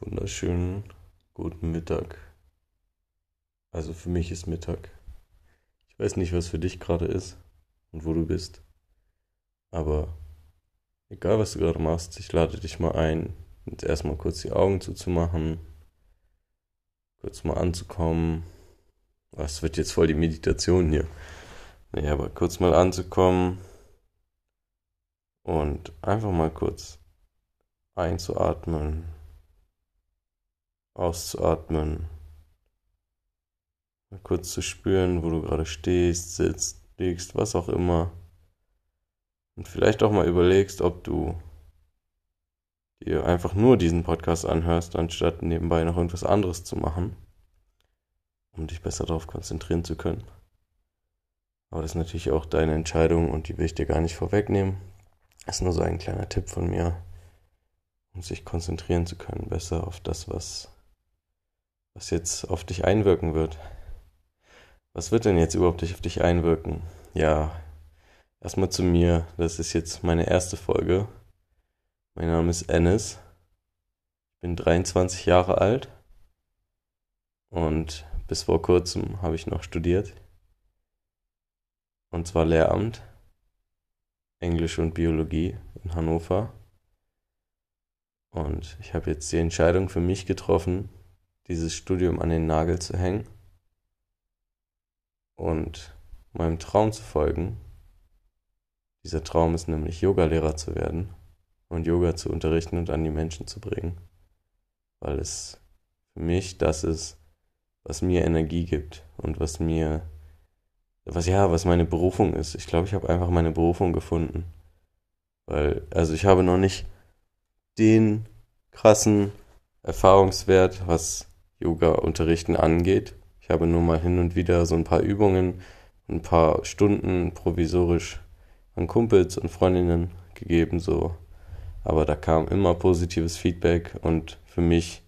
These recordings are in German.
Wunderschönen guten Mittag. Also für mich ist Mittag. Ich weiß nicht, was für dich gerade ist und wo du bist. Aber egal, was du gerade machst, ich lade dich mal ein, jetzt erstmal kurz die Augen zuzumachen, kurz mal anzukommen. Was wird jetzt voll die Meditation hier? Naja, aber kurz mal anzukommen und einfach mal kurz einzuatmen auszuatmen. Mal kurz zu spüren, wo du gerade stehst, sitzt, liegst, was auch immer. Und vielleicht auch mal überlegst, ob du dir einfach nur diesen Podcast anhörst, anstatt nebenbei noch irgendwas anderes zu machen, um dich besser darauf konzentrieren zu können. Aber das ist natürlich auch deine Entscheidung und die will ich dir gar nicht vorwegnehmen. Das ist nur so ein kleiner Tipp von mir, um sich konzentrieren zu können, besser auf das, was was jetzt auf dich einwirken wird. Was wird denn jetzt überhaupt auf dich einwirken? Ja, erstmal zu mir. Das ist jetzt meine erste Folge. Mein Name ist Ennis. Ich bin 23 Jahre alt. Und bis vor kurzem habe ich noch studiert. Und zwar Lehramt. Englisch und Biologie in Hannover. Und ich habe jetzt die Entscheidung für mich getroffen, dieses Studium an den Nagel zu hängen und meinem Traum zu folgen. Dieser Traum ist nämlich Yogalehrer zu werden und Yoga zu unterrichten und an die Menschen zu bringen, weil es für mich das ist, was mir Energie gibt und was mir, was ja, was meine Berufung ist. Ich glaube, ich habe einfach meine Berufung gefunden, weil, also ich habe noch nicht den krassen Erfahrungswert, was Yoga-Unterrichten angeht. Ich habe nur mal hin und wieder so ein paar Übungen, ein paar Stunden provisorisch an Kumpels und Freundinnen gegeben, so. Aber da kam immer positives Feedback und für mich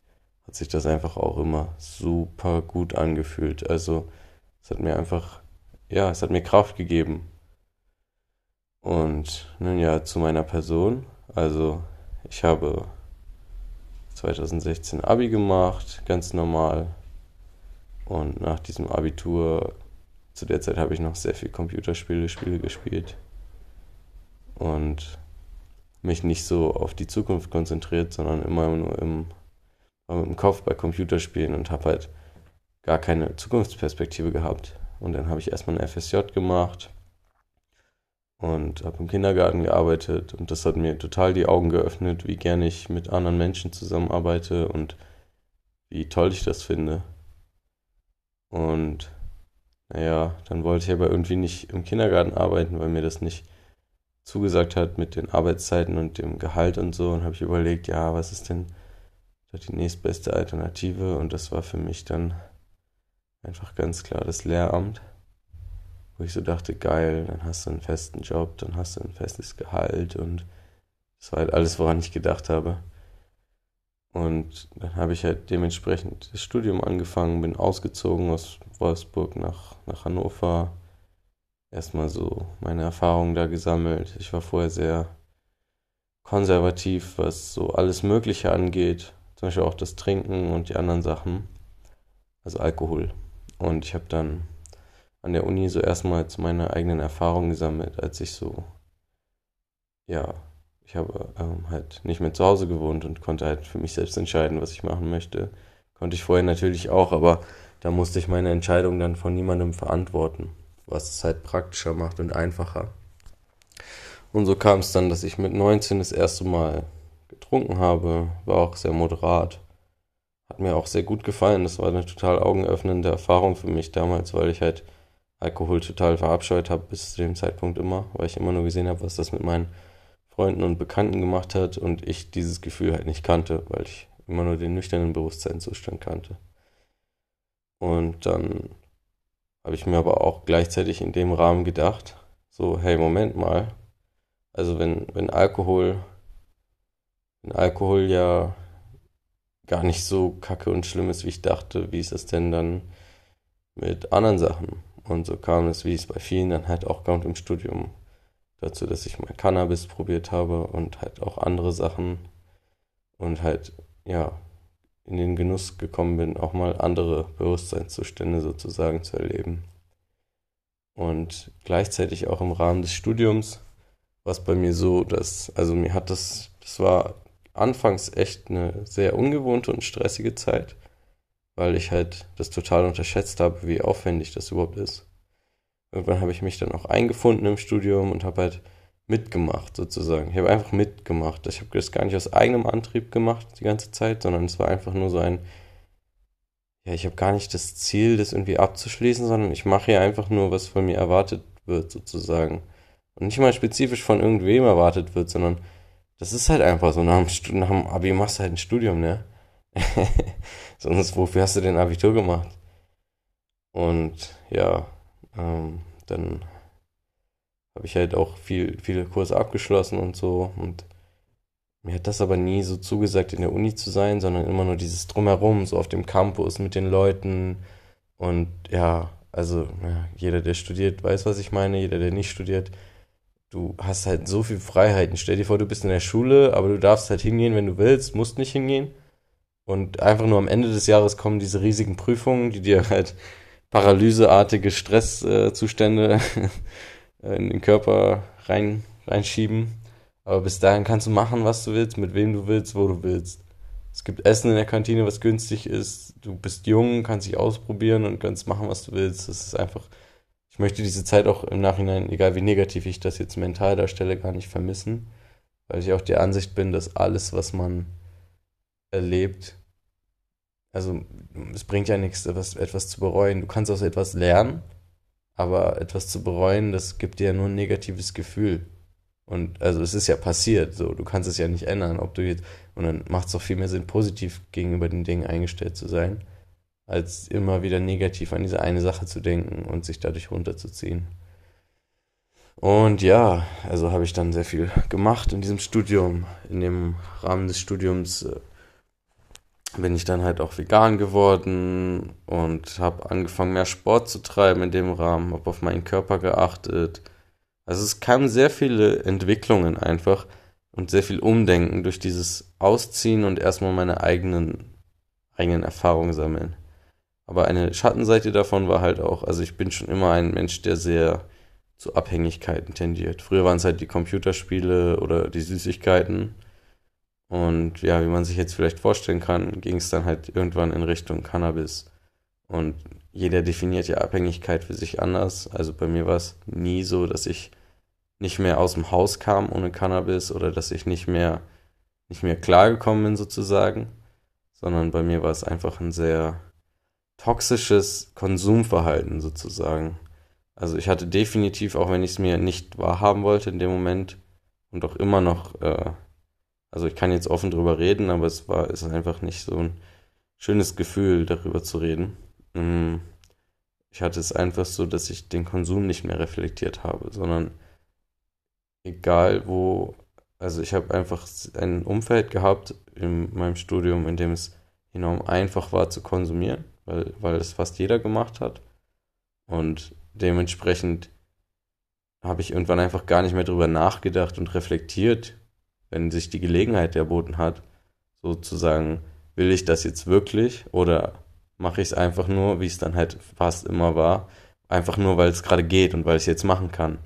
hat sich das einfach auch immer super gut angefühlt. Also es hat mir einfach, ja, es hat mir Kraft gegeben. Und nun ja, zu meiner Person. Also ich habe 2016 Abi gemacht, ganz normal. Und nach diesem Abitur, zu der Zeit habe ich noch sehr viel Computerspiele Spiele gespielt. Und mich nicht so auf die Zukunft konzentriert, sondern immer nur im, im Kopf bei Computerspielen und habe halt gar keine Zukunftsperspektive gehabt. Und dann habe ich erstmal ein FSJ gemacht, und habe im Kindergarten gearbeitet und das hat mir total die Augen geöffnet, wie gerne ich mit anderen Menschen zusammenarbeite und wie toll ich das finde. Und naja, dann wollte ich aber irgendwie nicht im Kindergarten arbeiten, weil mir das nicht zugesagt hat mit den Arbeitszeiten und dem Gehalt und so. Und habe ich überlegt, ja, was ist denn die nächstbeste Alternative? Und das war für mich dann einfach ganz klar das Lehramt wo ich so dachte, geil, dann hast du einen festen Job, dann hast du ein festes Gehalt und das war halt alles, woran ich gedacht habe. Und dann habe ich halt dementsprechend das Studium angefangen, bin ausgezogen aus Wolfsburg nach, nach Hannover. Erstmal so meine Erfahrungen da gesammelt. Ich war vorher sehr konservativ, was so alles Mögliche angeht. Zum Beispiel auch das Trinken und die anderen Sachen. Also Alkohol. Und ich habe dann an der Uni so erstmals meine eigenen Erfahrungen gesammelt, als ich so, ja, ich habe ähm, halt nicht mehr zu Hause gewohnt und konnte halt für mich selbst entscheiden, was ich machen möchte. Konnte ich vorher natürlich auch, aber da musste ich meine Entscheidung dann von niemandem verantworten, was es halt praktischer macht und einfacher. Und so kam es dann, dass ich mit 19 das erste Mal getrunken habe, war auch sehr moderat. Hat mir auch sehr gut gefallen. Das war eine total augenöffnende Erfahrung für mich damals, weil ich halt Alkohol total verabscheut habe bis zu dem Zeitpunkt immer, weil ich immer nur gesehen habe, was das mit meinen Freunden und Bekannten gemacht hat und ich dieses Gefühl halt nicht kannte, weil ich immer nur den nüchternen Bewusstseinszustand kannte. Und dann habe ich mir aber auch gleichzeitig in dem Rahmen gedacht, so, hey, Moment mal, also wenn, wenn Alkohol, wenn Alkohol ja gar nicht so kacke und schlimm ist, wie ich dachte, wie ist das denn dann mit anderen Sachen? Und so kam es, wie es bei vielen dann halt auch kommt im Studium, dazu, dass ich mal Cannabis probiert habe und halt auch andere Sachen und halt, ja, in den Genuss gekommen bin, auch mal andere Bewusstseinszustände sozusagen zu erleben. Und gleichzeitig auch im Rahmen des Studiums war es bei mir so, dass, also mir hat das, das war anfangs echt eine sehr ungewohnte und stressige Zeit, weil ich halt das total unterschätzt habe, wie aufwendig das überhaupt ist. Irgendwann habe ich mich dann auch eingefunden im Studium und habe halt mitgemacht sozusagen. Ich habe einfach mitgemacht. Ich habe das gar nicht aus eigenem Antrieb gemacht die ganze Zeit, sondern es war einfach nur so ein, ja, ich habe gar nicht das Ziel, das irgendwie abzuschließen, sondern ich mache hier einfach nur, was von mir erwartet wird sozusagen. Und nicht mal spezifisch von irgendwem erwartet wird, sondern das ist halt einfach so. Nach dem, nach dem Abi machst du halt ein Studium, ne? Sonst, wofür hast du denn Abitur gemacht? Und ja, ähm, dann habe ich halt auch viel, viele Kurse abgeschlossen und so. Und mir hat das aber nie so zugesagt, in der Uni zu sein, sondern immer nur dieses Drumherum, so auf dem Campus mit den Leuten. Und ja, also ja, jeder, der studiert, weiß, was ich meine. Jeder, der nicht studiert, du hast halt so viel Freiheiten. Stell dir vor, du bist in der Schule, aber du darfst halt hingehen, wenn du willst, musst nicht hingehen. Und einfach nur am Ende des Jahres kommen diese riesigen Prüfungen, die dir halt paralyseartige Stresszustände in den Körper rein, reinschieben. Aber bis dahin kannst du machen, was du willst, mit wem du willst, wo du willst. Es gibt Essen in der Kantine, was günstig ist. Du bist jung, kannst dich ausprobieren und kannst machen, was du willst. Das ist einfach, ich möchte diese Zeit auch im Nachhinein, egal wie negativ ich das jetzt mental darstelle, gar nicht vermissen. Weil ich auch der Ansicht bin, dass alles, was man erlebt, also es bringt ja nichts, etwas, etwas zu bereuen. Du kannst aus etwas lernen, aber etwas zu bereuen, das gibt dir ja nur ein negatives Gefühl. Und also es ist ja passiert, so du kannst es ja nicht ändern, ob du jetzt und dann macht es doch viel mehr Sinn, positiv gegenüber den Dingen eingestellt zu sein, als immer wieder negativ an diese eine Sache zu denken und sich dadurch runterzuziehen. Und ja, also habe ich dann sehr viel gemacht in diesem Studium. In dem Rahmen des Studiums äh, bin ich dann halt auch vegan geworden und habe angefangen, mehr Sport zu treiben in dem Rahmen, habe auf meinen Körper geachtet also es kamen sehr viele Entwicklungen einfach und sehr viel Umdenken durch dieses Ausziehen und erstmal meine eigenen, eigenen Erfahrungen sammeln. Aber eine Schattenseite davon war halt auch, also ich bin schon immer ein Mensch, der sehr zu Abhängigkeiten tendiert. Früher waren es halt die Computerspiele oder die Süßigkeiten. Und ja, wie man sich jetzt vielleicht vorstellen kann, ging es dann halt irgendwann in Richtung Cannabis. Und jeder definiert ja Abhängigkeit für sich anders. Also bei mir war es nie so, dass ich nicht mehr aus dem Haus kam ohne Cannabis oder dass ich nicht mehr, nicht mehr klargekommen bin sozusagen, sondern bei mir war es einfach ein sehr toxisches Konsumverhalten sozusagen. Also ich hatte definitiv, auch wenn ich es mir nicht wahrhaben wollte in dem Moment und auch immer noch, äh, also ich kann jetzt offen drüber reden, aber es war, ist einfach nicht so ein schönes Gefühl, darüber zu reden. Mm, ich hatte es einfach so, dass ich den Konsum nicht mehr reflektiert habe, sondern egal wo, also ich habe einfach ein Umfeld gehabt in meinem Studium, in dem es enorm einfach war zu konsumieren, weil, weil es fast jeder gemacht hat. Und dementsprechend habe ich irgendwann einfach gar nicht mehr drüber nachgedacht und reflektiert, wenn sich die Gelegenheit erboten hat, sozusagen, will ich das jetzt wirklich oder mache ich es einfach nur, wie es dann halt fast immer war, einfach nur, weil es gerade geht und weil ich es jetzt machen kann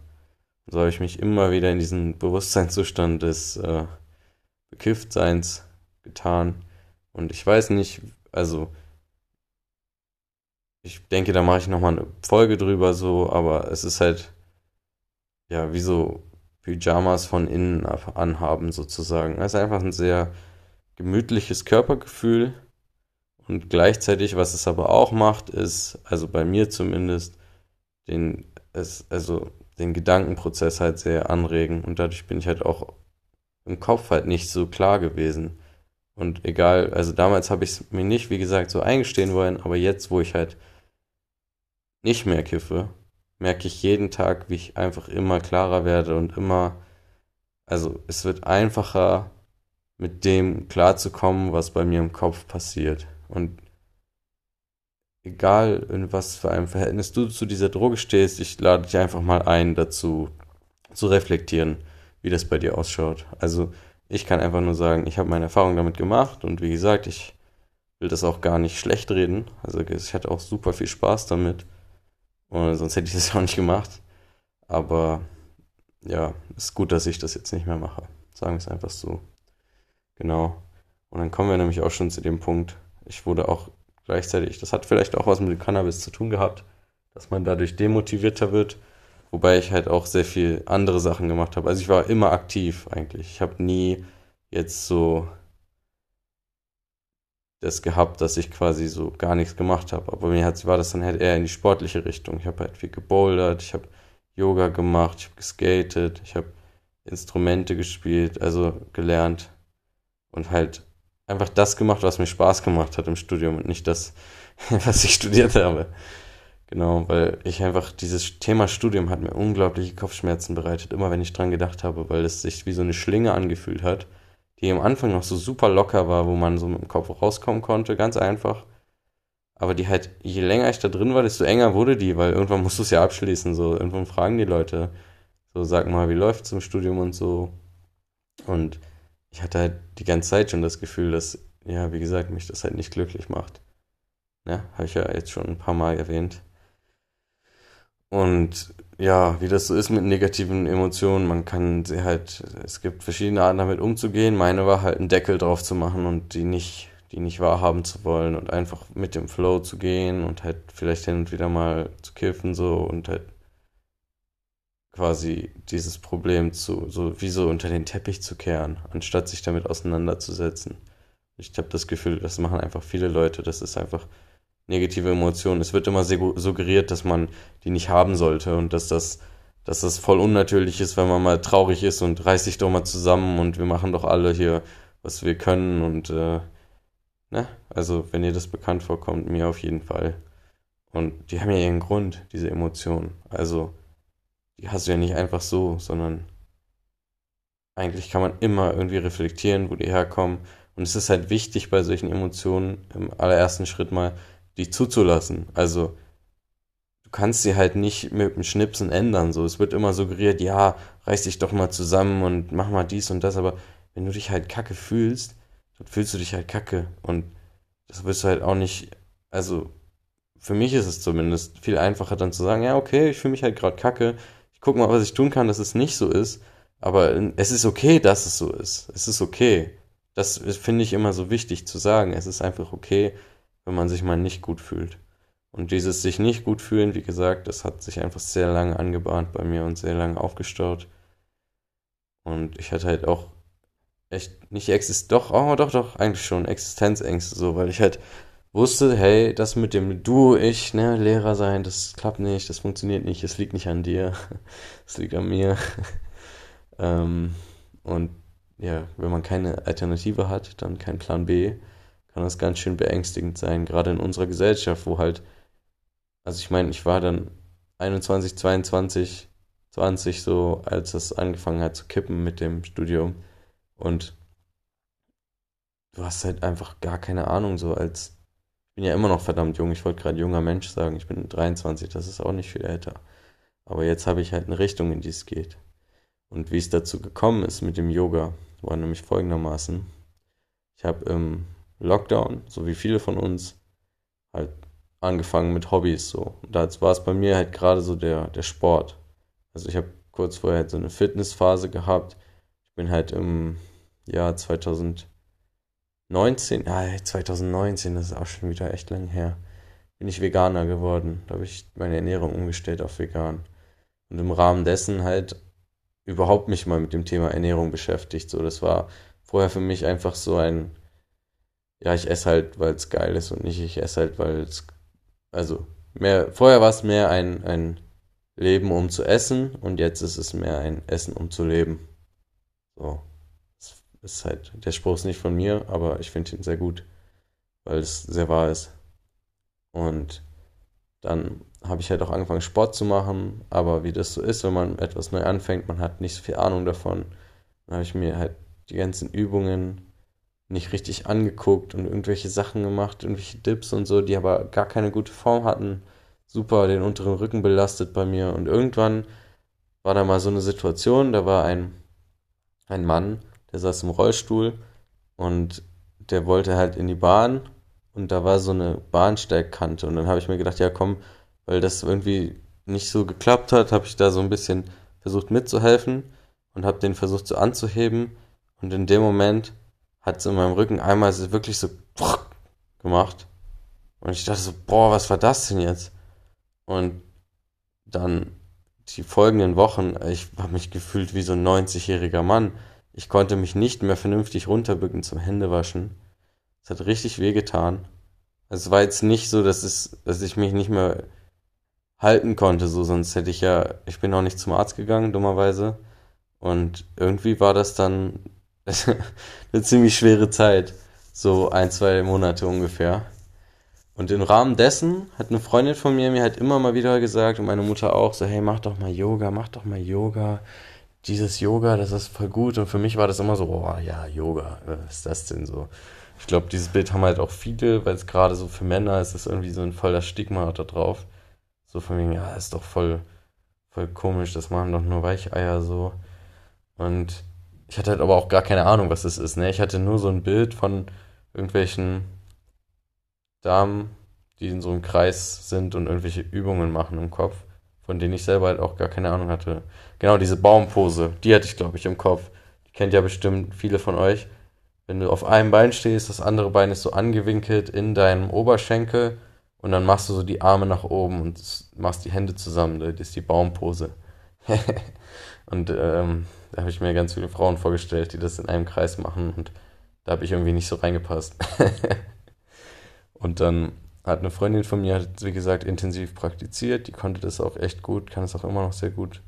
so habe ich mich immer wieder in diesen Bewusstseinszustand des äh, Bekifftseins getan. Und ich weiß nicht, also ich denke, da mache ich nochmal eine Folge drüber so, aber es ist halt, ja, wie so Pyjamas von innen anhaben sozusagen. Es ist einfach ein sehr gemütliches Körpergefühl und gleichzeitig, was es aber auch macht, ist, also bei mir zumindest, den, es, also den Gedankenprozess halt sehr anregen und dadurch bin ich halt auch im Kopf halt nicht so klar gewesen. Und egal, also damals habe ich es mir nicht, wie gesagt, so eingestehen wollen, aber jetzt, wo ich halt nicht mehr kiffe, merke ich jeden Tag, wie ich einfach immer klarer werde und immer, also es wird einfacher, mit dem klarzukommen, was bei mir im Kopf passiert. Und egal in was für einem Verhältnis du zu dieser Droge stehst, ich lade dich einfach mal ein, dazu zu reflektieren, wie das bei dir ausschaut. Also ich kann einfach nur sagen, ich habe meine Erfahrung damit gemacht und wie gesagt, ich will das auch gar nicht schlecht reden. Also ich hatte auch super viel Spaß damit. Und sonst hätte ich das auch nicht gemacht. Aber ja, ist gut, dass ich das jetzt nicht mehr mache. Sagen wir es einfach so. Genau. Und dann kommen wir nämlich auch schon zu dem Punkt. Ich wurde auch gleichzeitig, das hat vielleicht auch was mit dem Cannabis zu tun gehabt, dass man dadurch demotivierter wird. Wobei ich halt auch sehr viel andere Sachen gemacht habe. Also ich war immer aktiv eigentlich. Ich habe nie jetzt so das gehabt, dass ich quasi so gar nichts gemacht habe. Aber mir hat, war das dann halt eher in die sportliche Richtung. Ich habe halt viel gebouldert, ich habe Yoga gemacht, ich habe geskatet, ich habe Instrumente gespielt, also gelernt und halt einfach das gemacht, was mir Spaß gemacht hat im Studium und nicht das, was ich studiert habe. Genau, weil ich einfach, dieses Thema Studium hat mir unglaubliche Kopfschmerzen bereitet, immer wenn ich dran gedacht habe, weil es sich wie so eine Schlinge angefühlt hat die am Anfang noch so super locker war, wo man so mit dem Kopf rauskommen konnte, ganz einfach. Aber die halt, je länger ich da drin war, desto enger wurde die, weil irgendwann musst du es ja abschließen, so. Irgendwann fragen die Leute, so, sag mal, wie läuft's im Studium und so. Und ich hatte halt die ganze Zeit schon das Gefühl, dass, ja, wie gesagt, mich das halt nicht glücklich macht. Ja, habe ich ja jetzt schon ein paar Mal erwähnt. Und ja, wie das so ist mit negativen Emotionen, man kann sie halt, es gibt verschiedene Arten damit umzugehen. Meine war halt einen Deckel drauf zu machen und die nicht, die nicht wahrhaben zu wollen und einfach mit dem Flow zu gehen und halt vielleicht hin und wieder mal zu kiffen so und halt quasi dieses Problem zu, so wie so unter den Teppich zu kehren, anstatt sich damit auseinanderzusetzen. Ich habe das Gefühl, das machen einfach viele Leute, das ist einfach negative Emotionen. Es wird immer suggeriert, dass man die nicht haben sollte und dass das, dass das voll unnatürlich ist, wenn man mal traurig ist und reißt sich doch mal zusammen und wir machen doch alle hier, was wir können und äh, ne? Also wenn ihr das bekannt vorkommt, mir auf jeden Fall. Und die haben ja ihren Grund, diese Emotionen. Also die hast du ja nicht einfach so, sondern eigentlich kann man immer irgendwie reflektieren, wo die herkommen. Und es ist halt wichtig bei solchen Emotionen im allerersten Schritt mal die zuzulassen. Also du kannst sie halt nicht mit dem Schnipsen ändern. So, es wird immer suggeriert, ja, reiß dich doch mal zusammen und mach mal dies und das, aber wenn du dich halt kacke fühlst, dann fühlst du dich halt kacke. Und das wirst du halt auch nicht, also für mich ist es zumindest viel einfacher dann zu sagen, ja, okay, ich fühle mich halt gerade kacke, ich guck mal, was ich tun kann, dass es nicht so ist. Aber es ist okay, dass es so ist. Es ist okay. Das finde ich immer so wichtig zu sagen. Es ist einfach okay, wenn man sich mal nicht gut fühlt. Und dieses sich nicht gut fühlen, wie gesagt, das hat sich einfach sehr lange angebahnt bei mir und sehr lange aufgestaut. Und ich hatte halt auch echt nicht Exist, doch, oh, doch, doch, eigentlich schon Existenzängste so, weil ich halt wusste, hey, das mit dem Du, ich, ne, Lehrer sein, das klappt nicht, das funktioniert nicht, es liegt nicht an dir, es liegt an mir. ähm, und ja, wenn man keine Alternative hat, dann kein Plan B, kann das ganz schön beängstigend sein, gerade in unserer Gesellschaft, wo halt, also ich meine, ich war dann 21, 22, 20 so, als es angefangen hat zu kippen mit dem Studium und du hast halt einfach gar keine Ahnung so als, ich bin ja immer noch verdammt jung, ich wollte gerade junger Mensch sagen, ich bin 23, das ist auch nicht viel älter, aber jetzt habe ich halt eine Richtung, in die es geht. Und wie es dazu gekommen ist mit dem Yoga, war nämlich folgendermaßen. Ich habe im Lockdown, so wie viele von uns, halt angefangen mit Hobbys so. Und da war es bei mir halt gerade so der, der Sport. Also ich habe kurz vorher halt so eine Fitnessphase gehabt. Ich bin halt im Jahr 2019, ja 2019, das ist auch schon wieder echt lang her, bin ich Veganer geworden. Da habe ich meine Ernährung umgestellt auf vegan. Und im Rahmen dessen halt überhaupt mich mal mit dem Thema Ernährung beschäftigt. So, das war vorher für mich einfach so ein ja, ich esse halt, weil es geil ist und nicht, ich esse halt, weil es, also, mehr, vorher war es mehr ein, ein Leben, um zu essen und jetzt ist es mehr ein Essen, um zu leben. So. Das ist halt, der Spruch ist nicht von mir, aber ich finde ihn sehr gut, weil es sehr wahr ist. Und dann habe ich halt auch angefangen, Sport zu machen, aber wie das so ist, wenn man etwas neu anfängt, man hat nicht so viel Ahnung davon. Dann habe ich mir halt die ganzen Übungen nicht richtig angeguckt und irgendwelche Sachen gemacht, irgendwelche Dips und so, die aber gar keine gute Form hatten. Super den unteren Rücken belastet bei mir. Und irgendwann war da mal so eine Situation, da war ein, ein Mann, der saß im Rollstuhl und der wollte halt in die Bahn und da war so eine Bahnsteigkante und dann habe ich mir gedacht, ja komm, weil das irgendwie nicht so geklappt hat, habe ich da so ein bisschen versucht mitzuhelfen und habe den versucht so anzuheben und in dem Moment hat es in meinem Rücken einmal wirklich so gemacht und ich dachte so, boah, was war das denn jetzt? Und dann die folgenden Wochen, ich habe mich gefühlt wie so ein 90-jähriger Mann. Ich konnte mich nicht mehr vernünftig runterbücken zum Händewaschen. Es hat richtig weh getan. Es war jetzt nicht so, dass es, dass ich mich nicht mehr halten konnte, so sonst hätte ich ja, ich bin auch nicht zum Arzt gegangen, dummerweise. Und irgendwie war das dann eine ziemlich schwere Zeit, so ein, zwei Monate ungefähr. Und im Rahmen dessen hat eine Freundin von mir mir halt immer mal wieder gesagt und meine Mutter auch so, hey, mach doch mal Yoga, mach doch mal Yoga. Dieses Yoga, das ist voll gut. Und für mich war das immer so, oh ja, Yoga, was ist das denn so? Ich glaube, dieses Bild haben halt auch viele, weil es gerade so für Männer ist, ist irgendwie so ein voller Stigma da drauf. So von wegen, ja, ist doch voll, voll komisch, das machen doch nur Weicheier so. Und ich hatte halt aber auch gar keine Ahnung, was das ist, ne? Ich hatte nur so ein Bild von irgendwelchen Damen, die in so einem Kreis sind und irgendwelche Übungen machen im Kopf, von denen ich selber halt auch gar keine Ahnung hatte. Genau, diese Baumpose, die hatte ich, glaube ich, im Kopf. Die kennt ja bestimmt viele von euch. Wenn du auf einem Bein stehst, das andere Bein ist so angewinkelt in deinem Oberschenkel und dann machst du so die Arme nach oben und machst die Hände zusammen. Das ist die Baumpose. und ähm, da habe ich mir ganz viele Frauen vorgestellt, die das in einem Kreis machen und da habe ich irgendwie nicht so reingepasst. Und dann hat eine Freundin von mir, wie gesagt, intensiv praktiziert. Die konnte das auch echt gut, kann es auch immer noch sehr gut.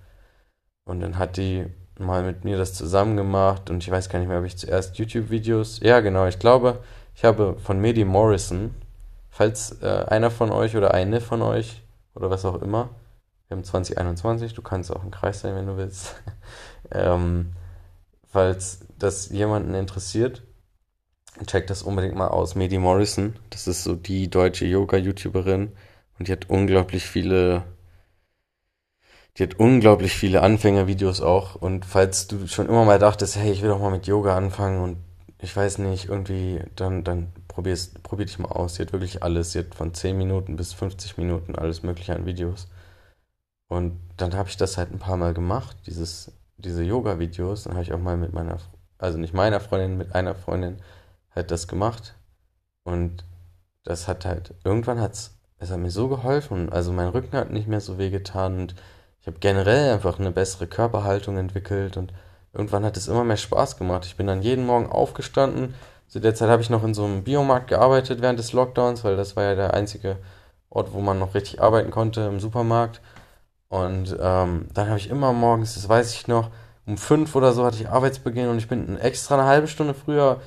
Und dann hat die mal mit mir das zusammen gemacht und ich weiß gar nicht mehr, ob ich zuerst YouTube-Videos. Ja, genau, ich glaube, ich habe von Medi Morrison, falls äh, einer von euch oder eine von euch oder was auch immer, wir haben 2021, du kannst auch im Kreis sein, wenn du willst, ähm, falls das jemanden interessiert, Check das unbedingt mal aus. Medi Morrison, das ist so die deutsche Yoga-YouTuberin und die hat unglaublich viele, die hat unglaublich viele Anfängervideos auch. Und falls du schon immer mal dachtest, hey, ich will doch mal mit Yoga anfangen und ich weiß nicht, irgendwie, dann, dann probier's, probier dich mal aus. Sie hat wirklich alles. Sie hat von 10 Minuten bis 50 Minuten alles Mögliche an Videos. Und dann habe ich das halt ein paar Mal gemacht, dieses, diese Yoga-Videos. Dann habe ich auch mal mit meiner, also nicht meiner Freundin, mit einer Freundin halt das gemacht. Und das hat halt, irgendwann hat's, es hat mir so geholfen. Also mein Rücken hat nicht mehr so weh getan und ich habe generell einfach eine bessere Körperhaltung entwickelt und irgendwann hat es immer mehr Spaß gemacht. Ich bin dann jeden Morgen aufgestanden. Zu der Zeit habe ich noch in so einem Biomarkt gearbeitet während des Lockdowns, weil das war ja der einzige Ort, wo man noch richtig arbeiten konnte im Supermarkt. Und ähm, dann habe ich immer morgens, das weiß ich noch, um fünf oder so hatte ich Arbeitsbeginn und ich bin extra eine halbe Stunde früher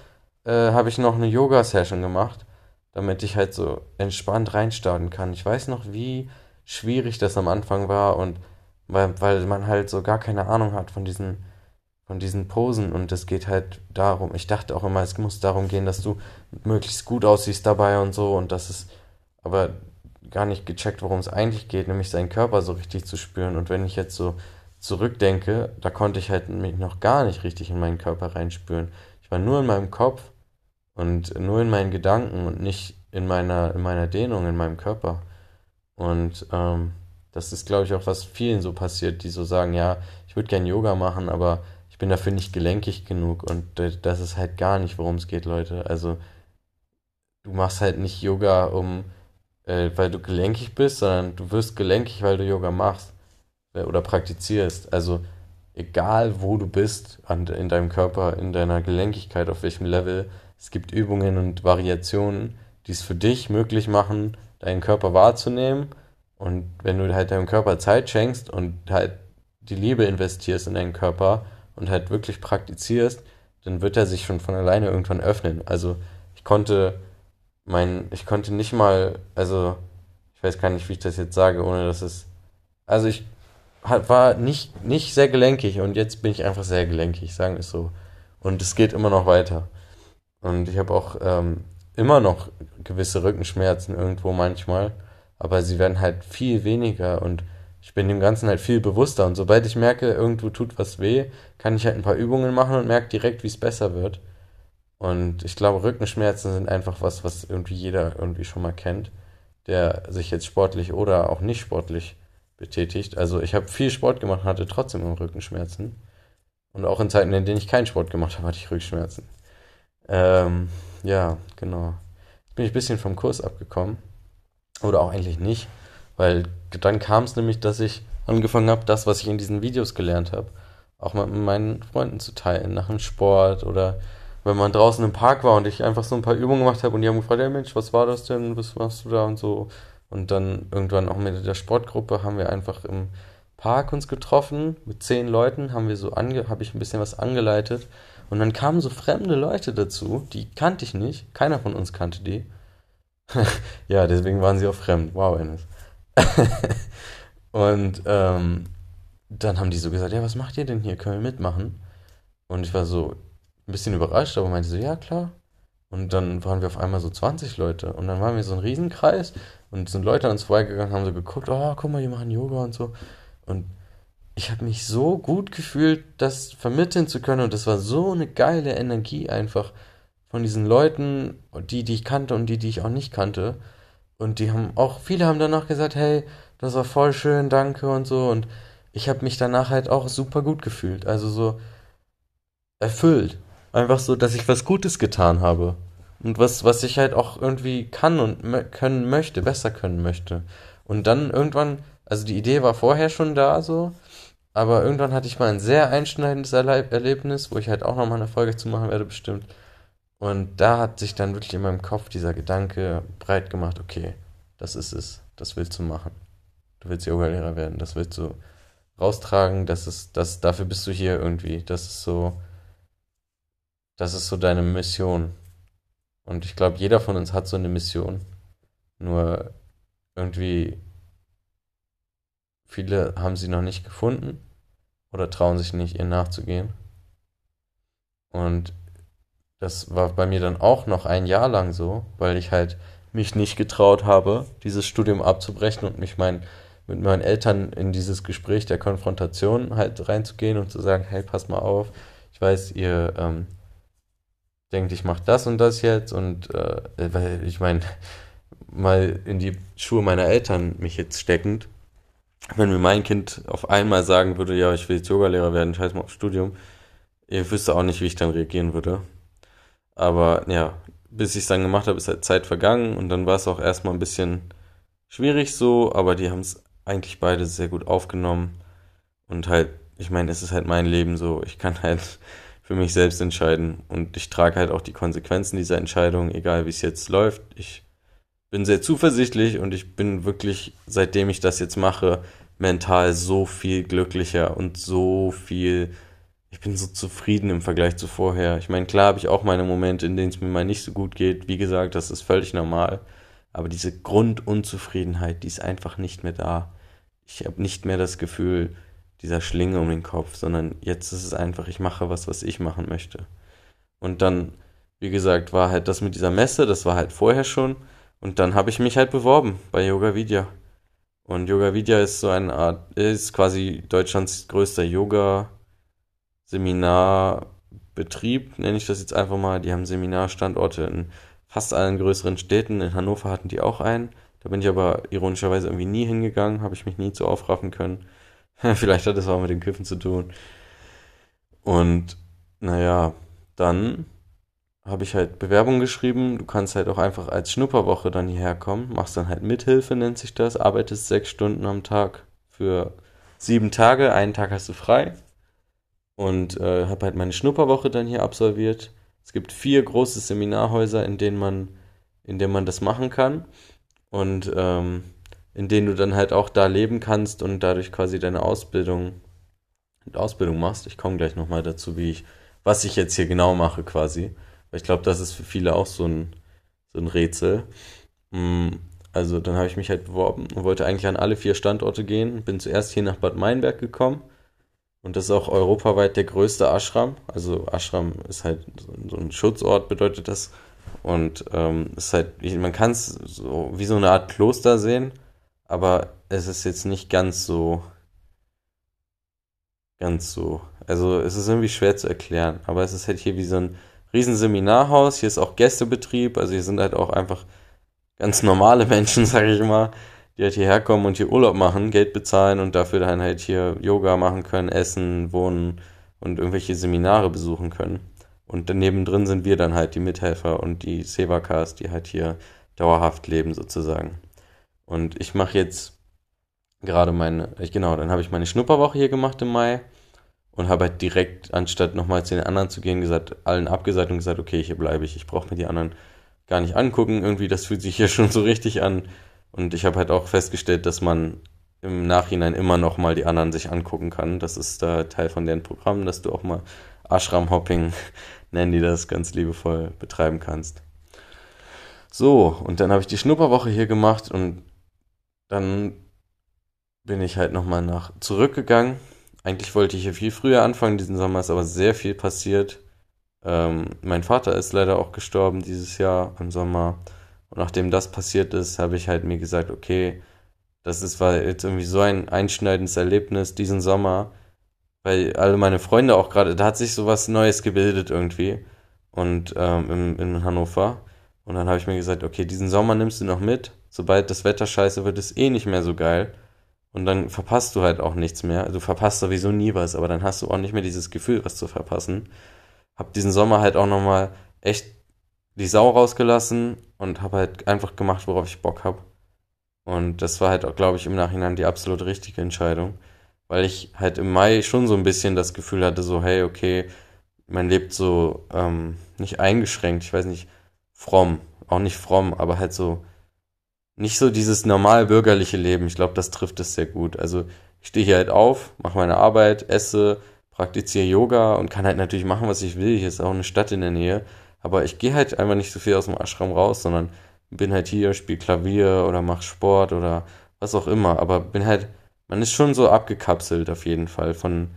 äh, habe ich noch eine Yoga-Session gemacht, damit ich halt so entspannt reinstarten kann. Ich weiß noch, wie schwierig das am Anfang war und weil, weil man halt so gar keine Ahnung hat von diesen, von diesen Posen und es geht halt darum, ich dachte auch immer, es muss darum gehen, dass du möglichst gut aussiehst dabei und so und das ist aber gar nicht gecheckt, worum es eigentlich geht, nämlich seinen Körper so richtig zu spüren und wenn ich jetzt so zurückdenke, da konnte ich halt mich noch gar nicht richtig in meinen Körper reinspüren. Ich war nur in meinem Kopf und nur in meinen Gedanken und nicht in meiner, in meiner Dehnung, in meinem Körper. Und ähm, das ist, glaube ich, auch was vielen so passiert, die so sagen, ja, ich würde gern Yoga machen, aber ich bin dafür nicht gelenkig genug. Und das ist halt gar nicht, worum es geht, Leute. Also du machst halt nicht Yoga, um, äh, weil du gelenkig bist, sondern du wirst gelenkig, weil du Yoga machst äh, oder praktizierst. Also egal, wo du bist an, in deinem Körper, in deiner Gelenkigkeit, auf welchem Level, es gibt Übungen und Variationen, die es für dich möglich machen, deinen Körper wahrzunehmen. Und wenn du halt deinem Körper Zeit schenkst und halt die Liebe investierst in deinen Körper und halt wirklich praktizierst, dann wird er sich schon von alleine irgendwann öffnen. Also ich konnte mein, ich konnte nicht mal, also ich weiß gar nicht, wie ich das jetzt sage, ohne dass es, also ich war nicht, nicht sehr gelenkig und jetzt bin ich einfach sehr gelenkig, sagen wir es so. Und es geht immer noch weiter. Und ich habe auch ähm, immer noch gewisse Rückenschmerzen irgendwo manchmal, aber sie werden halt viel weniger und ich bin dem Ganzen halt viel bewusster. Und sobald ich merke, irgendwo tut was weh, kann ich halt ein paar Übungen machen und merke direkt, wie es besser wird. Und ich glaube, Rückenschmerzen sind einfach was, was irgendwie jeder irgendwie schon mal kennt, der sich jetzt sportlich oder auch nicht sportlich betätigt. Also ich habe viel Sport gemacht, hatte trotzdem immer Rückenschmerzen. Und auch in Zeiten, in denen ich keinen Sport gemacht habe, hatte ich Rückenschmerzen. Ähm, ja, genau. Bin ich ein bisschen vom Kurs abgekommen. Oder auch eigentlich nicht. Weil dann kam es nämlich, dass ich angefangen habe, das, was ich in diesen Videos gelernt habe, auch mit meinen Freunden zu teilen, nach dem Sport oder wenn man draußen im Park war und ich einfach so ein paar Übungen gemacht habe und die haben gefragt, hey Mensch, was war das denn, was machst du da und so. Und dann irgendwann auch mit der Sportgruppe haben wir einfach im Park uns getroffen, mit zehn Leuten haben wir so ange, habe ich ein bisschen was angeleitet und dann kamen so fremde Leute dazu, die kannte ich nicht, keiner von uns kannte die. ja, deswegen waren sie auch fremd. Wow, Ennis. und ähm, dann haben die so gesagt, ja, was macht ihr denn hier? Können wir mitmachen? Und ich war so ein bisschen überrascht, aber meinte so, ja, klar. Und dann waren wir auf einmal so 20 Leute. Und dann waren wir so ein Riesenkreis und sind Leute an uns vorbeigegangen, haben so geguckt, oh, guck mal, die machen Yoga und so. Und ich habe mich so gut gefühlt, das vermitteln zu können. Und das war so eine geile Energie einfach von diesen Leuten, die, die ich kannte und die, die ich auch nicht kannte. Und die haben auch, viele haben danach gesagt, hey, das war voll schön, danke und so. Und ich habe mich danach halt auch super gut gefühlt. Also so erfüllt. Einfach so, dass ich was Gutes getan habe. Und was, was ich halt auch irgendwie kann und können möchte, besser können möchte. Und dann irgendwann, also die Idee war vorher schon da so, aber irgendwann hatte ich mal ein sehr einschneidendes Erleb Erlebnis, wo ich halt auch nochmal eine Folge zu machen werde, bestimmt. Und da hat sich dann wirklich in meinem Kopf dieser Gedanke breit gemacht, okay, das ist es, das willst du machen. Du willst Yoga-Lehrer werden, das willst du raustragen, das ist, das, dafür bist du hier irgendwie. Das ist so, das ist so deine Mission. Und ich glaube, jeder von uns hat so eine Mission. Nur irgendwie viele haben sie noch nicht gefunden oder trauen sich nicht, ihr nachzugehen. Und das war bei mir dann auch noch ein Jahr lang so, weil ich halt mich nicht getraut habe, dieses Studium abzubrechen und mich mein, mit meinen Eltern in dieses Gespräch der Konfrontation halt reinzugehen und zu sagen, hey, pass mal auf, ich weiß, ihr ähm, denkt, ich mache das und das jetzt und äh, weil ich meine, mal in die Schuhe meiner Eltern mich jetzt steckend, wenn mir mein Kind auf einmal sagen würde, ja, ich will jetzt Yogalehrer werden, scheiß mal aufs Studium, ihr wüsste auch nicht, wie ich dann reagieren würde. Aber ja, bis ich es dann gemacht habe, ist halt Zeit vergangen und dann war es auch erstmal ein bisschen schwierig so, aber die haben es eigentlich beide sehr gut aufgenommen. Und halt, ich meine, es ist halt mein Leben so. Ich kann halt für mich selbst entscheiden. Und ich trage halt auch die Konsequenzen dieser Entscheidung, egal wie es jetzt läuft. Ich bin sehr zuversichtlich und ich bin wirklich, seitdem ich das jetzt mache, mental so viel glücklicher und so viel, ich bin so zufrieden im Vergleich zu vorher. Ich meine, klar habe ich auch meine Momente, in denen es mir mal nicht so gut geht. Wie gesagt, das ist völlig normal. Aber diese Grundunzufriedenheit, die ist einfach nicht mehr da ich habe nicht mehr das Gefühl dieser Schlinge um den Kopf, sondern jetzt ist es einfach, ich mache was, was ich machen möchte. Und dann, wie gesagt, war halt das mit dieser Messe, das war halt vorher schon. Und dann habe ich mich halt beworben bei Yoga Vidya. Und Yoga Vidya ist so eine Art, ist quasi Deutschlands größter Yoga-Seminarbetrieb, nenne ich das jetzt einfach mal. Die haben Seminarstandorte in fast allen größeren Städten. In Hannover hatten die auch einen. Da bin ich aber ironischerweise irgendwie nie hingegangen, habe ich mich nie zu aufraffen können. Vielleicht hat das auch mit den Kiffen zu tun. Und naja, dann habe ich halt Bewerbung geschrieben. Du kannst halt auch einfach als Schnupperwoche dann hierher kommen. Machst dann halt Mithilfe, nennt sich das. Arbeitest sechs Stunden am Tag für sieben Tage. Einen Tag hast du frei. Und äh, habe halt meine Schnupperwoche dann hier absolviert. Es gibt vier große Seminarhäuser, in denen man, in denen man das machen kann und ähm, in denen du dann halt auch da leben kannst und dadurch quasi deine Ausbildung Ausbildung machst. Ich komme gleich nochmal dazu, wie ich, was ich jetzt hier genau mache quasi. Weil ich glaube, das ist für viele auch so ein, so ein Rätsel. Mm, also dann habe ich mich halt beworben und wollte eigentlich an alle vier Standorte gehen. Bin zuerst hier nach Bad Meinberg gekommen. Und das ist auch europaweit der größte Ashram. Also Ashram ist halt so ein Schutzort, bedeutet das. Und ähm, ist halt, man kann es so wie so eine Art Kloster sehen, aber es ist jetzt nicht ganz so, ganz so. Also es ist irgendwie schwer zu erklären, aber es ist halt hier wie so ein riesen Seminarhaus, hier ist auch Gästebetrieb, also hier sind halt auch einfach ganz normale Menschen, sage ich mal, die halt hierher kommen und hier Urlaub machen, Geld bezahlen und dafür dann halt hier Yoga machen können, essen, wohnen und irgendwelche Seminare besuchen können. Und daneben drin sind wir dann halt die Mithelfer und die Sevakas, die halt hier dauerhaft leben sozusagen. Und ich mache jetzt gerade meine, genau, dann habe ich meine Schnupperwoche hier gemacht im Mai und habe halt direkt, anstatt nochmal zu den anderen zu gehen, gesagt, allen abgesagt und gesagt, okay, hier bleibe ich, ich brauche mir die anderen gar nicht angucken, irgendwie, das fühlt sich hier schon so richtig an. Und ich habe halt auch festgestellt, dass man im Nachhinein immer noch mal die anderen sich angucken kann. Das ist da Teil von deren Programm, dass du auch mal Ashram-Hopping, nennen die das, ganz liebevoll betreiben kannst. So, und dann habe ich die Schnupperwoche hier gemacht und dann bin ich halt nochmal nach zurückgegangen. Eigentlich wollte ich hier viel früher anfangen, diesen Sommer ist aber sehr viel passiert. Ähm, mein Vater ist leider auch gestorben dieses Jahr im Sommer. Und nachdem das passiert ist, habe ich halt mir gesagt, okay, das ist, war jetzt irgendwie so ein einschneidendes Erlebnis diesen Sommer, weil alle meine Freunde auch gerade, da hat sich sowas Neues gebildet irgendwie und ähm, in, in Hannover. Und dann habe ich mir gesagt, okay, diesen Sommer nimmst du noch mit. Sobald das Wetter scheiße wird, ist eh nicht mehr so geil. Und dann verpasst du halt auch nichts mehr. Du verpasst sowieso nie was, aber dann hast du auch nicht mehr dieses Gefühl, was zu verpassen. Hab diesen Sommer halt auch nochmal echt die Sau rausgelassen und habe halt einfach gemacht, worauf ich Bock habe. Und das war halt auch, glaube ich, im Nachhinein die absolut richtige Entscheidung, weil ich halt im Mai schon so ein bisschen das Gefühl hatte, so, hey, okay, man lebt so ähm, nicht eingeschränkt, ich weiß nicht, fromm, auch nicht fromm, aber halt so nicht so dieses normal bürgerliche Leben. Ich glaube, das trifft es sehr gut. Also ich stehe hier halt auf, mache meine Arbeit, esse, praktiziere Yoga und kann halt natürlich machen, was ich will. Hier ist auch eine Stadt in der Nähe. Aber ich gehe halt einfach nicht so viel aus dem Ashram raus, sondern bin halt hier, spiele Klavier oder mache Sport oder was auch immer. Aber bin halt, man ist schon so abgekapselt auf jeden Fall. Von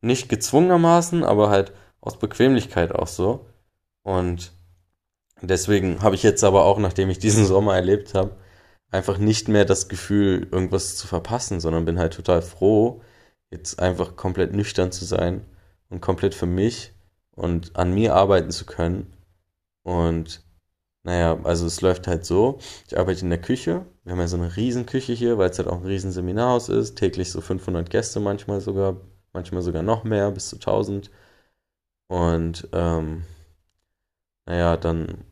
nicht gezwungenermaßen, aber halt aus Bequemlichkeit auch so. Und deswegen habe ich jetzt aber auch, nachdem ich diesen Sommer erlebt habe, einfach nicht mehr das Gefühl, irgendwas zu verpassen, sondern bin halt total froh, jetzt einfach komplett nüchtern zu sein und komplett für mich und an mir arbeiten zu können. Und naja, also es läuft halt so, ich arbeite in der Küche, wir haben ja so eine riesen Küche hier, weil es halt auch ein riesen Seminarhaus ist, täglich so 500 Gäste manchmal sogar, manchmal sogar noch mehr, bis zu 1000. Und ähm, naja, dann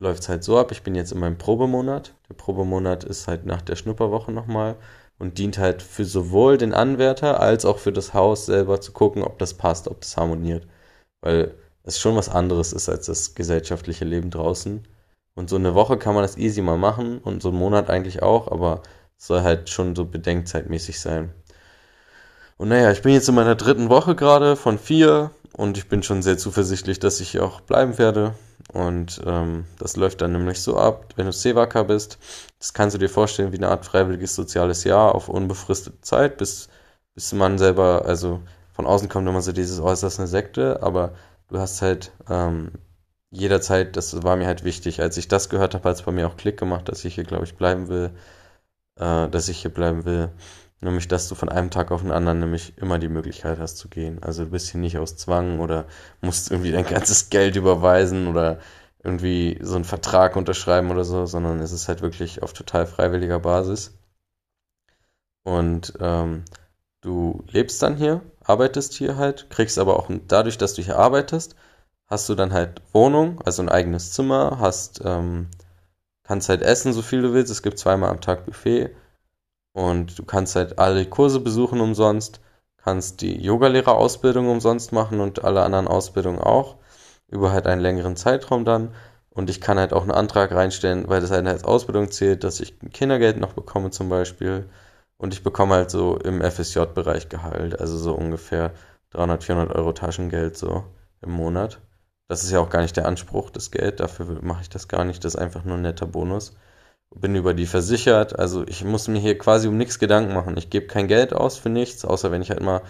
läuft es halt so ab, ich bin jetzt in meinem Probemonat. Der Probemonat ist halt nach der Schnupperwoche nochmal und dient halt für sowohl den Anwärter als auch für das Haus selber zu gucken, ob das passt, ob das harmoniert. Weil es schon was anderes ist als das gesellschaftliche Leben draußen. Und so eine Woche kann man das easy mal machen und so einen Monat eigentlich auch, aber es soll halt schon so bedenkzeitmäßig sein. Und naja, ich bin jetzt in meiner dritten Woche gerade von vier und ich bin schon sehr zuversichtlich, dass ich hier auch bleiben werde. Und ähm, das läuft dann nämlich so ab, wenn du Sevaka bist, das kannst du dir vorstellen wie eine Art freiwilliges soziales Jahr auf unbefristete Zeit, bis, bis man selber, also von außen kommt immer so dieses, oh, ist das eine Sekte, aber du hast halt ähm, jederzeit, das war mir halt wichtig, als ich das gehört habe, hat es bei mir auch Klick gemacht, dass ich hier, glaube ich, bleiben will, äh, dass ich hier bleiben will. Nämlich, dass du von einem Tag auf den anderen nämlich immer die Möglichkeit hast zu gehen. Also du bist hier nicht aus Zwang oder musst irgendwie dein ganzes Geld überweisen oder irgendwie so einen Vertrag unterschreiben oder so, sondern es ist halt wirklich auf total freiwilliger Basis. Und ähm, du lebst dann hier, arbeitest hier halt, kriegst aber auch dadurch, dass du hier arbeitest, hast du dann halt Wohnung, also ein eigenes Zimmer, hast, ähm, kannst halt essen, so viel du willst. Es gibt zweimal am Tag Buffet und du kannst halt alle Kurse besuchen umsonst, kannst die Yogalehrerausbildung umsonst machen und alle anderen Ausbildungen auch, über halt einen längeren Zeitraum dann. Und ich kann halt auch einen Antrag reinstellen, weil das halt als Ausbildung zählt, dass ich Kindergeld noch bekomme zum Beispiel. Und ich bekomme halt so im FSJ-Bereich Gehalt, also so ungefähr 300, 400 Euro Taschengeld so im Monat. Das ist ja auch gar nicht der Anspruch, das Geld, dafür mache ich das gar nicht, das ist einfach nur ein netter Bonus bin über die versichert. Also ich muss mir hier quasi um nichts Gedanken machen. Ich gebe kein Geld aus für nichts, außer wenn ich halt mal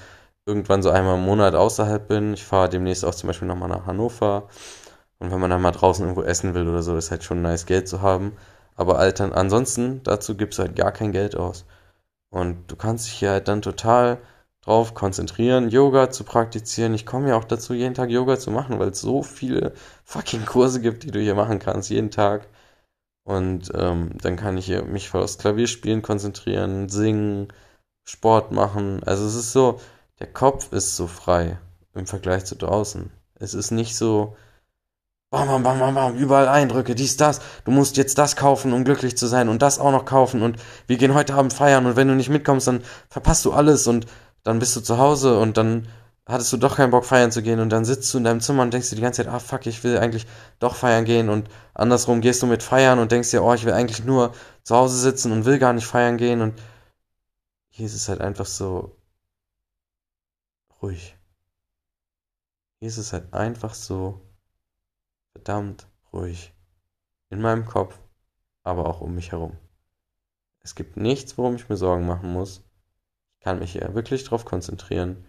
irgendwann so einmal im Monat außerhalb bin. Ich fahre demnächst auch zum Beispiel nochmal nach Hannover. Und wenn man dann mal draußen irgendwo essen will oder so, ist halt schon nice, Geld zu haben. Aber Alter, ansonsten, dazu gibst du halt gar kein Geld aus. Und du kannst dich hier halt dann total drauf konzentrieren, Yoga zu praktizieren. Ich komme ja auch dazu, jeden Tag Yoga zu machen, weil es so viele fucking Kurse gibt, die du hier machen kannst, jeden Tag. Und ähm, dann kann ich mich voll aufs Klavierspielen konzentrieren, singen, Sport machen. Also es ist so, der Kopf ist so frei im Vergleich zu draußen. Es ist nicht so, bam, bam, bam, bam, bam, überall Eindrücke, dies, das. Du musst jetzt das kaufen, um glücklich zu sein und das auch noch kaufen und wir gehen heute Abend feiern und wenn du nicht mitkommst, dann verpasst du alles und dann bist du zu Hause und dann hattest du doch keinen Bock feiern zu gehen und dann sitzt du in deinem Zimmer und denkst dir die ganze Zeit, ah fuck, ich will eigentlich doch feiern gehen und andersrum gehst du mit feiern und denkst dir, oh, ich will eigentlich nur zu Hause sitzen und will gar nicht feiern gehen und hier ist es halt einfach so ruhig. Hier ist es halt einfach so verdammt ruhig. In meinem Kopf, aber auch um mich herum. Es gibt nichts, worum ich mir Sorgen machen muss. Ich kann mich hier wirklich darauf konzentrieren,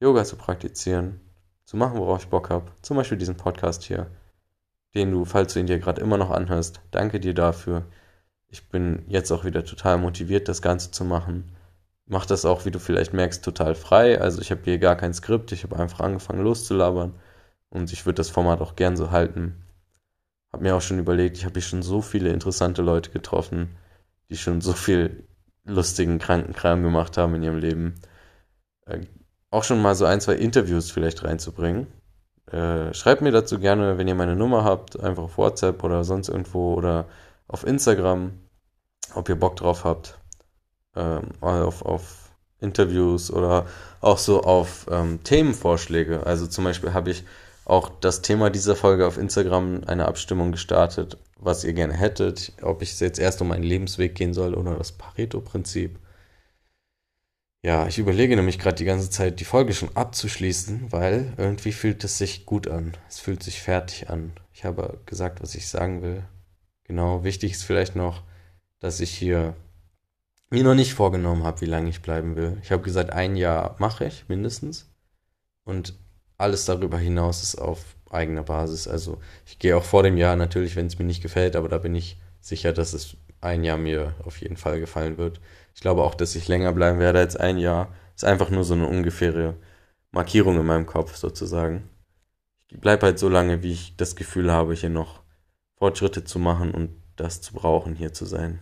Yoga zu praktizieren, zu machen, worauf ich Bock habe. Zum Beispiel diesen Podcast hier, den du, falls du ihn dir gerade immer noch anhörst, danke dir dafür. Ich bin jetzt auch wieder total motiviert, das Ganze zu machen. Mach das auch, wie du vielleicht merkst, total frei. Also ich habe hier gar kein Skript, ich habe einfach angefangen loszulabern. Und ich würde das Format auch gern so halten. Hab mir auch schon überlegt, ich habe hier schon so viele interessante Leute getroffen, die schon so viel lustigen Krankenkram gemacht haben in ihrem Leben. Auch schon mal so ein, zwei Interviews vielleicht reinzubringen. Äh, schreibt mir dazu gerne, wenn ihr meine Nummer habt, einfach auf WhatsApp oder sonst irgendwo oder auf Instagram, ob ihr Bock drauf habt. Ähm, auf, auf Interviews oder auch so auf ähm, Themenvorschläge. Also zum Beispiel habe ich auch das Thema dieser Folge auf Instagram eine Abstimmung gestartet, was ihr gerne hättet, ob ich jetzt erst um meinen Lebensweg gehen soll oder das Pareto-Prinzip. Ja, ich überlege nämlich gerade die ganze Zeit, die Folge schon abzuschließen, weil irgendwie fühlt es sich gut an. Es fühlt sich fertig an. Ich habe gesagt, was ich sagen will. Genau, wichtig ist vielleicht noch, dass ich hier mir noch nicht vorgenommen habe, wie lange ich bleiben will. Ich habe gesagt, ein Jahr mache ich mindestens. Und alles darüber hinaus ist auf eigener Basis. Also ich gehe auch vor dem Jahr natürlich, wenn es mir nicht gefällt, aber da bin ich sicher, dass es ein Jahr mir auf jeden Fall gefallen wird. Ich glaube auch, dass ich länger bleiben werde als ein Jahr. Ist einfach nur so eine ungefähre Markierung in meinem Kopf sozusagen. Ich bleibe halt so lange, wie ich das Gefühl habe, hier noch Fortschritte zu machen und das zu brauchen, hier zu sein.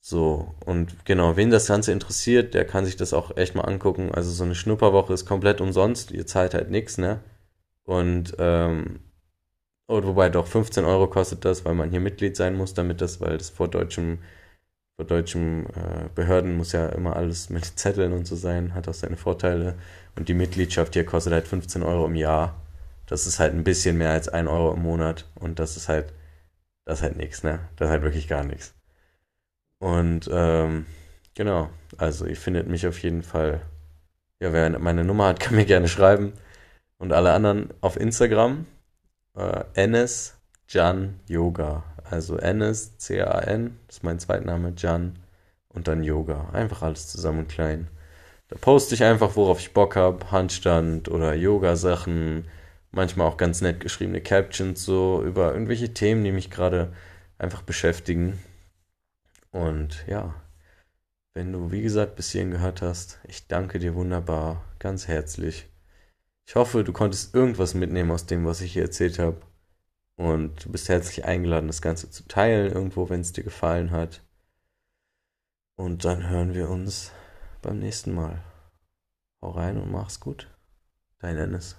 So, und genau, wen das Ganze interessiert, der kann sich das auch echt mal angucken. Also so eine Schnupperwoche ist komplett umsonst, ihr zahlt halt nichts, ne? Und, ähm, und wobei doch 15 Euro kostet das, weil man hier Mitglied sein muss, damit das, weil das vor deutschem, vor deutschen äh, Behörden muss ja immer alles mit Zetteln und so sein, hat auch seine Vorteile. Und die Mitgliedschaft hier kostet halt 15 Euro im Jahr. Das ist halt ein bisschen mehr als 1 Euro im Monat. Und das ist halt, das ist halt nichts, ne? Das ist halt wirklich gar nichts. Und ähm, genau, also ihr findet mich auf jeden Fall. Ja, wer meine Nummer hat, kann mir gerne schreiben. Und alle anderen auf Instagram. Äh, Enes Jan Yoga. Also Enes, C-A-N, ist mein Zweitname, Jan. Und dann Yoga. Einfach alles zusammen und klein. Da poste ich einfach, worauf ich Bock habe. Handstand oder Yoga-Sachen. Manchmal auch ganz nett geschriebene Captions so über irgendwelche Themen, die mich gerade einfach beschäftigen. Und ja, wenn du, wie gesagt, bis hierhin gehört hast, ich danke dir wunderbar, ganz herzlich. Ich hoffe, du konntest irgendwas mitnehmen aus dem, was ich hier erzählt habe. Und du bist herzlich eingeladen, das Ganze zu teilen, irgendwo, wenn es dir gefallen hat. Und dann hören wir uns beim nächsten Mal. Hau rein und mach's gut. Dein Ennis.